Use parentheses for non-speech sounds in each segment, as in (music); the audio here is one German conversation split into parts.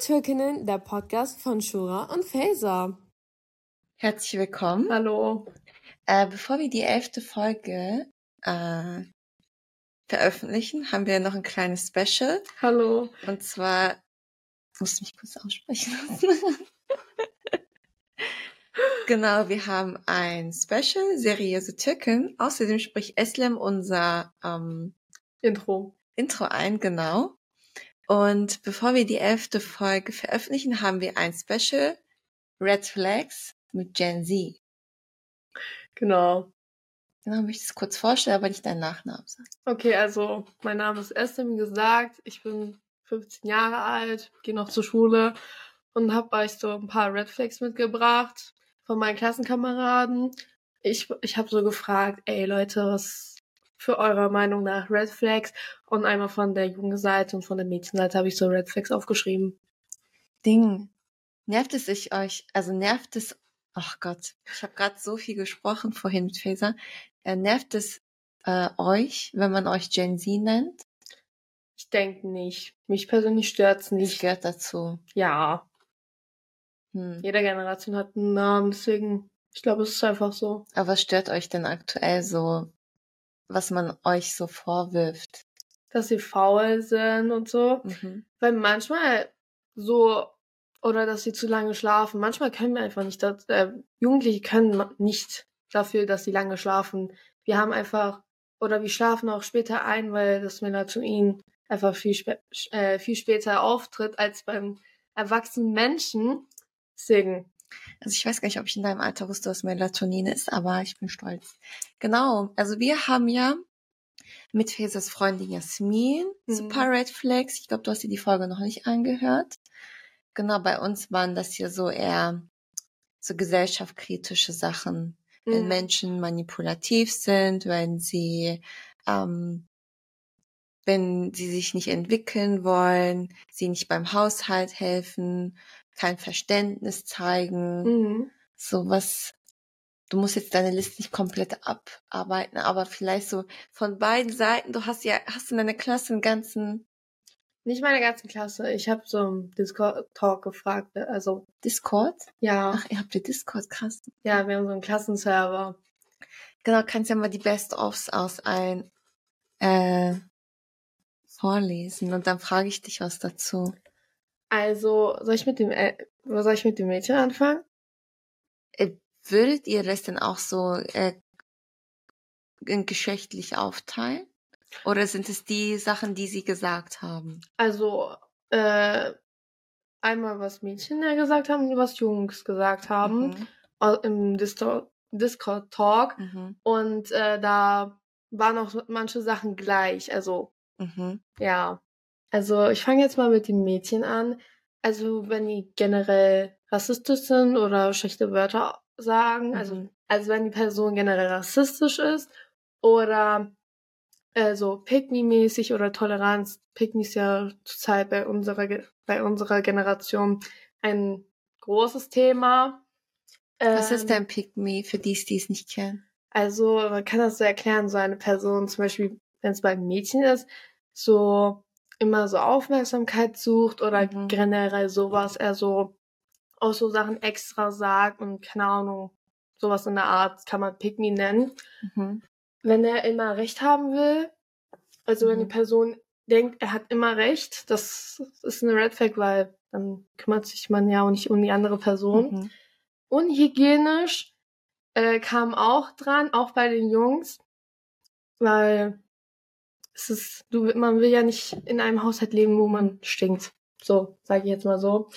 Türkinnen, der Podcast von Shura und Faser. Herzlich willkommen. Hallo. Äh, bevor wir die elfte Folge äh, veröffentlichen, haben wir noch ein kleines Special. Hallo. Und zwar, ich muss mich kurz aussprechen lassen. (laughs) genau, wir haben ein Special, seriöse Türken. Außerdem spricht Eslem unser ähm, Intro. Intro ein, genau. Und bevor wir die elfte Folge veröffentlichen, haben wir ein Special Red Flags mit Gen Z. Genau. Genau, möchte ich es kurz vorstellen, aber nicht deinen Nachnamen sagen. Okay, also mein Name ist Esther, wie gesagt. Ich bin 15 Jahre alt, gehe noch zur Schule und habe euch so ein paar Red Flags mitgebracht von meinen Klassenkameraden. Ich, ich habe so gefragt, ey Leute, was für eurer Meinung nach Red Flags und einmal von der jungen Seite und von der Mädchenseite habe ich so Red Flags aufgeschrieben. Ding. Nervt es sich euch, also nervt es, ach Gott, ich habe gerade so viel gesprochen vorhin mit Faser. Äh, nervt es äh, euch, wenn man euch Gen Z nennt? Ich denke nicht. Mich persönlich stört's nicht. Ich gehört dazu. Ja. Hm. Jede Generation hat einen Namen, deswegen, ich glaube, es ist einfach so. Aber was stört euch denn aktuell so, was man euch so vorwirft? Dass sie faul sind und so. Mhm. Weil manchmal so, oder dass sie zu lange schlafen. Manchmal können wir einfach nicht, das, äh, Jugendliche können nicht dafür, dass sie lange schlafen. Wir haben einfach, oder wir schlafen auch später ein, weil das Melatonin einfach viel, spä äh, viel später auftritt als beim erwachsenen Menschen. Deswegen, Also ich weiß gar nicht, ob ich in deinem Alter wusste, was Melatonin ist, aber ich bin stolz. Genau, also wir haben ja mit Fesers Freundin Jasmin Mhm. Super Red Flags. Ich glaube, du hast dir die Folge noch nicht angehört. Genau, bei uns waren das hier so eher so gesellschaftskritische Sachen. Wenn Mhm. Menschen manipulativ sind, wenn sie, ähm, wenn sie sich nicht entwickeln wollen, sie nicht beim Haushalt helfen, kein Verständnis zeigen, Mhm. sowas. Du musst jetzt deine Liste nicht komplett abarbeiten, aber vielleicht so von beiden Seiten. Du hast ja, hast in deiner Klasse einen ganzen Nicht meine ganze Klasse. Ich habe so im Discord-Talk gefragt. Also, Discord. ja, Ach, ihr habt ihr Discord, krass. ja, wir haben so einen Klassenserver. Genau, kannst ja mal die Best-ofs aus ein äh, vorlesen und dann frage ich dich was dazu. Also, soll ich mit dem, äh, soll ich mit dem Mädchen anfangen? Äh, würdet ihr das denn auch so äh, geschlechtlich aufteilen? Oder sind es die Sachen, die sie gesagt haben? Also, äh, einmal was Mädchen ja gesagt haben und was Jungs gesagt haben Mhm. im Discord-Talk. Mhm. Und äh, da waren auch manche Sachen gleich. Also, Mhm. ja. Also, ich fange jetzt mal mit den Mädchen an. Also, wenn die generell rassistisch sind oder schlechte Wörter sagen, also, Mhm. also wenn die Person generell rassistisch ist oder äh, so Pick-me-mäßig oder Toleranz. Pick-me ist ja zurzeit bei unserer, bei unserer Generation ein großes Thema. Was Ähm, ist denn Pick Me für die, die es nicht kennen? Also, man kann das so erklären, so eine Person, zum Beispiel, wenn es bei einem Mädchen ist, so immer so Aufmerksamkeit sucht oder Mhm. generell sowas, er so auch so Sachen extra sagt und keine Ahnung, sowas in der Art kann man Pick me nennen. Mhm. Wenn er immer Recht haben will, also wenn die Mhm. Person denkt, er hat immer Recht, das ist eine Red Flag, weil dann kümmert sich man ja auch nicht um die andere Person. Mhm. Unhygienisch äh, kam auch dran, auch bei den Jungs, weil es ist, du, man will ja nicht in einem Haushalt leben, wo man stinkt. So, sage ich jetzt mal so.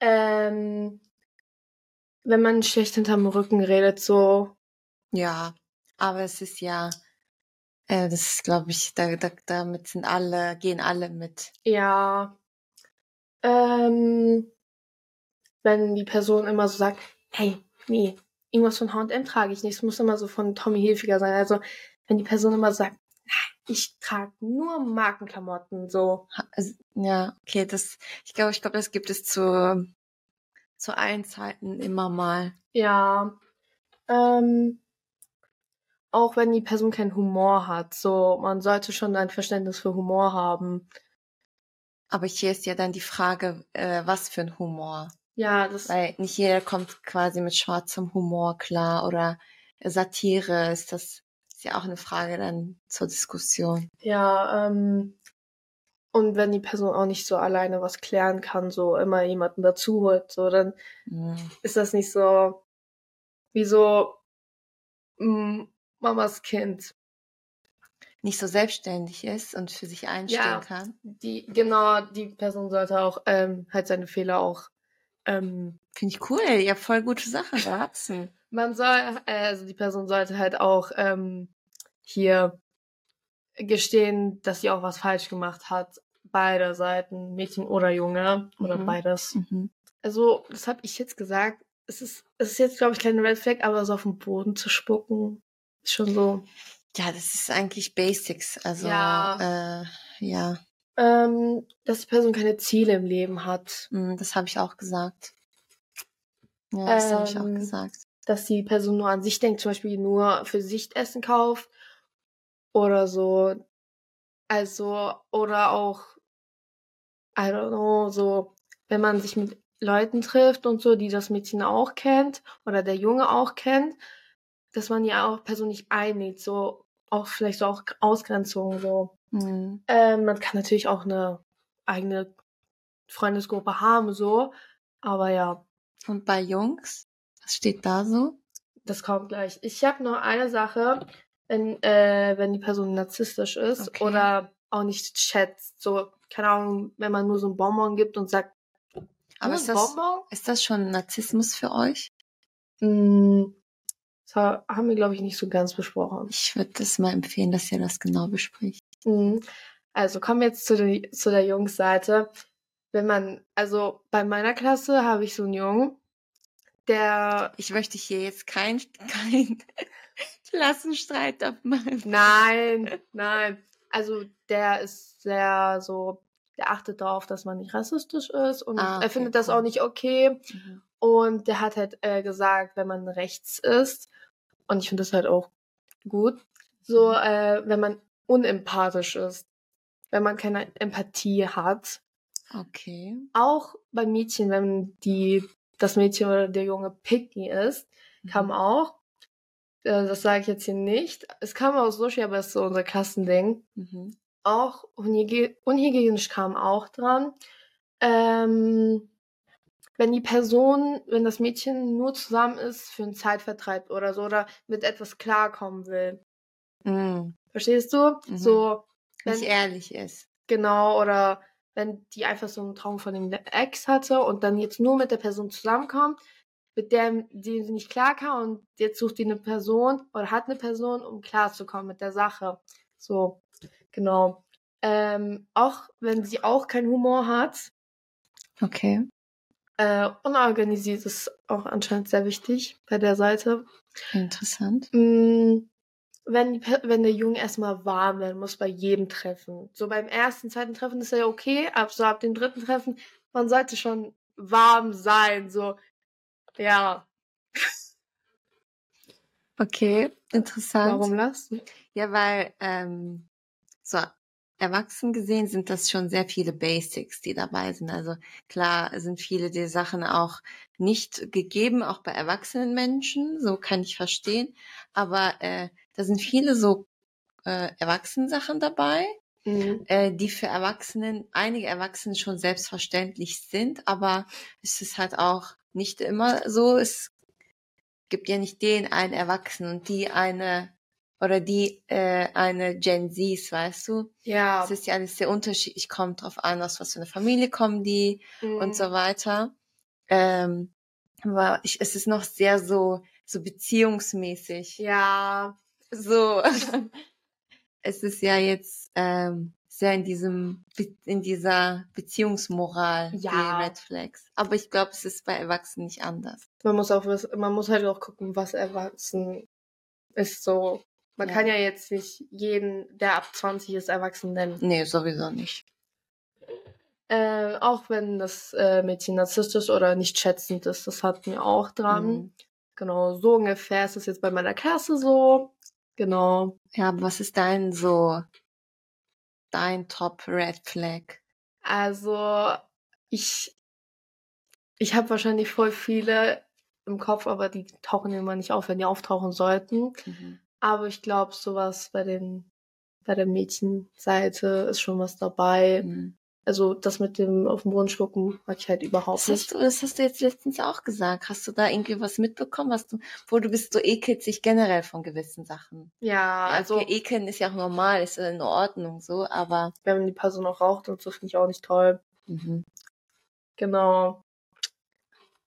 Ähm, wenn man schlecht hinterm Rücken redet, so, Ja, aber es ist ja, äh, das ist, glaube ich, da, da, damit sind alle, gehen alle mit. ja, ähm, wenn die Person immer so sagt, hey, nee, irgendwas von H&M trage ich nicht, es muss immer so von Tommy Hilfiger sein. Also, wenn die Person immer sagt, "Nein, ich trage nur Markenklamotten, so, Ja, okay, das, ich glaube, ich glaube, das gibt es zu, zu allen Zeiten immer mal. Ja. Ähm, auch wenn die Person keinen Humor hat. So, man sollte schon ein Verständnis für Humor haben. Aber hier ist ja dann die Frage, äh, was für ein Humor. Ja, das. Weil nicht jeder kommt quasi mit schwarzem Humor klar oder Satire ist das ist ja auch eine Frage dann zur Diskussion. Ja, ähm, und wenn die Person auch nicht so alleine was klären kann, so immer jemanden dazu holt, so, dann Mhm. ist das nicht so wie so mm, Mamas Kind. Nicht so selbstständig ist und für sich einstehen Ja. kann. Die, genau, die Person sollte auch ähm, halt seine Fehler auch ähm, Finde ich cool. Ihr habt voll gute Sachen beherzen. Man soll, äh, also die Person sollte halt auch ähm, hier gestehen, dass sie auch was falsch gemacht hat. Beide Seiten, Mädchen oder Junge oder Mhm. beides. Mhm. Also, das habe ich jetzt gesagt. Es ist, es ist jetzt, glaube ich, keine Red Flag, aber so auf den Boden zu spucken, ist schon so. Ja, das ist eigentlich Basics. Also, Ja. äh, ja, Ähm, dass die Person keine Ziele im Leben hat. mm, das habe ich auch gesagt. Ja, das habe ich auch Ähm, gesagt. Dass die Person nur an sich denkt, zum Beispiel nur für sich Essen kauft oder so. Also, oder auch, I don't know, so, wenn man sich mit Leuten trifft und so, die das Mädchen auch kennt oder der Junge auch kennt, dass man ja auch persönlich einlädt, so, auch vielleicht so auch Ausgrenzungen, so. Mhm. Ähm, man kann natürlich auch eine eigene Freundesgruppe haben, so, aber ja, Und bei Jungs, was steht da so? Das kommt gleich. Ich habe noch eine Sache, wenn, äh, wenn die Person narzisstisch ist Okay. oder auch nicht schätzt. So, keine Ahnung, wenn man nur so ein Bonbon gibt und sagt, Aber nur ist das, Bonbon? ist das schon Narzissmus für euch? Mm, das ha- haben wir, glaube ich, nicht so ganz besprochen. Ich würde das mal empfehlen, dass ihr das genau bespricht. Mhm. Also kommen wir jetzt zu, der zu der Jungsseite. Wenn man, also bei meiner Klasse habe ich so einen Jungen, der Ich möchte hier jetzt kein, kein (laughs) Klassenstreit abmachen. Nein, (laughs) nein. Also der ist sehr so, der achtet darauf, dass man nicht rassistisch ist und Ah, okay, er findet das cool. auch nicht okay. Mhm. Und der hat halt äh, gesagt, wenn man rechts ist, und ich finde das halt auch gut, so Mhm. äh, wenn man unempathisch ist, wenn man keine Empathie hat. Okay. Auch bei Mädchen, wenn die das Mädchen oder der Junge picky ist, kam Mhm. auch. Äh, das sage ich jetzt hier nicht. Es kam aus Sushi, aber es ist so unser Klassending. Mhm. Auch unhygie- unhygienisch kam auch dran. Ähm, wenn die Person, wenn das Mädchen nur zusammen ist für einen Zeitvertreib oder so oder mit etwas klarkommen will. Mhm. Verstehst du? Mhm. So, wenn, Nicht ehrlich ist. genau, oder wenn die einfach so einen Traum von dem Ex hatte und dann jetzt nur mit der Person zusammenkommt, mit der die sie nicht klar kann und jetzt sucht die eine Person oder hat eine Person, um klarzukommen mit der Sache. So, genau. Ähm, auch wenn sie auch keinen Humor hat, Okay. äh, unorganisiert ist auch anscheinend sehr wichtig bei der Seite. Interessant. Mm, wenn, wenn der Junge erstmal warm werden muss bei jedem Treffen. So beim ersten, zweiten Treffen ist er ja okay, aber so ab dem dritten Treffen, man sollte schon warm sein. So, ja, Okay, interessant. warum lachst du? Ja, weil ähm, so erwachsen gesehen sind das schon sehr viele Basics, die dabei sind. Also klar sind viele der Sachen auch nicht gegeben, auch bei erwachsenen Menschen, so kann ich verstehen. Aber äh, da sind viele so äh, Erwachsenensachen dabei, Mhm. äh, die für Erwachsenen, einige Erwachsene schon selbstverständlich sind, aber es ist halt auch nicht immer so. Es gibt ja nicht den einen Erwachsenen und die eine oder die äh, eine Gen Zs, weißt du? Ja. Es ist ja alles sehr unterschiedlich, kommt drauf an, aus was für eine Familie kommen die mhm. und so weiter. Ähm, aber ich, es ist noch sehr so so beziehungsmäßig Ja, so (laughs) es ist ja jetzt ähm, sehr in diesem in dieser Beziehungsmoral Ja. die Red Flags. Aber ich glaube, es ist bei Erwachsenen nicht anders. man muss auch wiss- man muss halt auch gucken, was erwachsen ist so. Man Ja. kann ja jetzt nicht jeden, der ab 20 ist, erwachsen nennen. Nee, sowieso nicht. Äh, auch wenn das äh, Mädchen narzisstisch oder nicht schätzend ist, das hatten wir auch dran. Mhm. Genau, so ungefähr ist es jetzt bei meiner Klasse so. Genau. Ja, was ist dein so dein Top Red Flag? Also, ich, ich habe wahrscheinlich voll viele im Kopf, aber die tauchen immer nicht auf, wenn die auftauchen sollten. Mhm. Aber ich glaube, sowas bei den, bei der Mädchenseite ist schon was dabei. Mhm. Also das mit dem auf den Boden spucken mag ich halt überhaupt Das nicht. hast, du, das hast du jetzt letztens auch gesagt. Hast du da irgendwie was mitbekommen, was du, wo du bist, so ekelt sich generell von gewissen Sachen? Ja, also okay, ekeln ist ja auch normal, ist ja in Ordnung so, aber wenn die Person auch raucht und so finde ich auch nicht toll. mhm. Genau.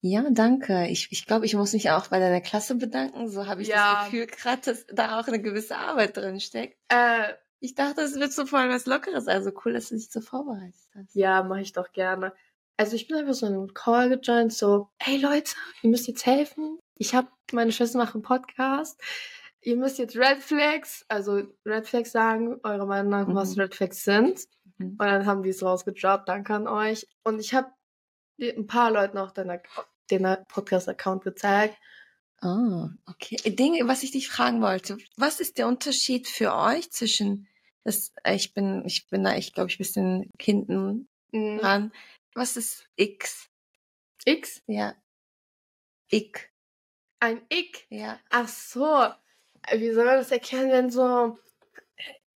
ja, danke. Ich, ich glaube, ich muss mich auch bei deiner Klasse bedanken. So habe ich Ja. das Gefühl gerade, dass da auch eine gewisse Arbeit drin steckt. Äh, Ich dachte, es wird so voll was Lockeres. Also cool, dass du dich so vorbereitet hast. ja, mache ich doch gerne. Also ich bin einfach so in einem Call gejoint, so, hey Leute, ihr müsst jetzt helfen. Ich habe meine Schwester macht einen Podcast. Ihr müsst jetzt Red Flags, also Red Flags sagen, eure Meinung nach, was Mhm. Red Flags sind. Mhm. Und dann haben die es rausgedroppt. Danke an euch. Und ich habe ein paar Leuten auch den, den Podcast-Account gezeigt. Ah, okay. Dinge, was ich dich fragen wollte. Was ist der Unterschied für euch zwischen das, ich bin, ich bin da, ich glaube, ich bisschen hinten Mhm. dran. Was ist X? X? Ja. Ich. Ein Ick? Ja. Ach so. Wie soll man das erklären, wenn so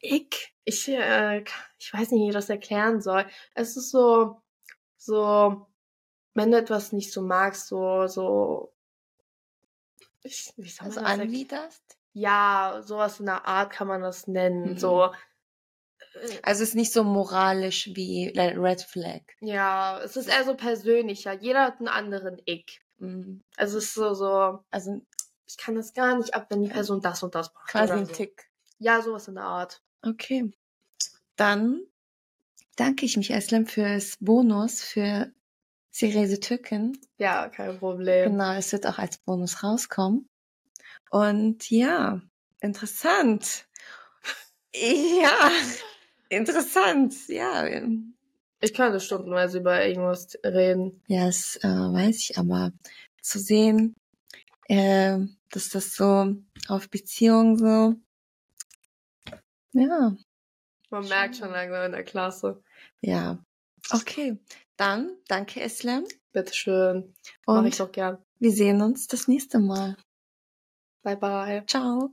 Ick? Ich, äh, ich weiß nicht, wie ich das erklären soll. Es ist so, so, wenn du etwas nicht so magst, so, so, ich, wie soll man Also das anwiderst? Ja, sowas in der Art kann man das nennen. Mhm. So, äh, Also es ist nicht so moralisch wie Red Flag. ja, es ist eher so persönlicher. Jeder hat einen anderen Ick. Mhm. Also es ist so, so, Also ich kann das gar nicht ab, wenn die Person das und das macht. quasi ein so. Tick. Ja, sowas in der Art. Okay. Dann danke ich mich Eslem fürs Bonus für Seriöse Türken. Ja, kein Problem. Genau, es wird auch als Bonus rauskommen. Und ja, interessant. (laughs) Ja, interessant. Ja, Ich könnte stundenweise über irgendwas reden. ja, das äh, weiß ich, aber zu sehen, äh, dass das so auf Beziehungen so, ja, Man Schon. merkt schon langsam in der Klasse. ja. Okay, dann danke Eslem Bitteschön. Mach ich und doch gern. wir sehen uns das nächste Mal. Bye bye. Ciao.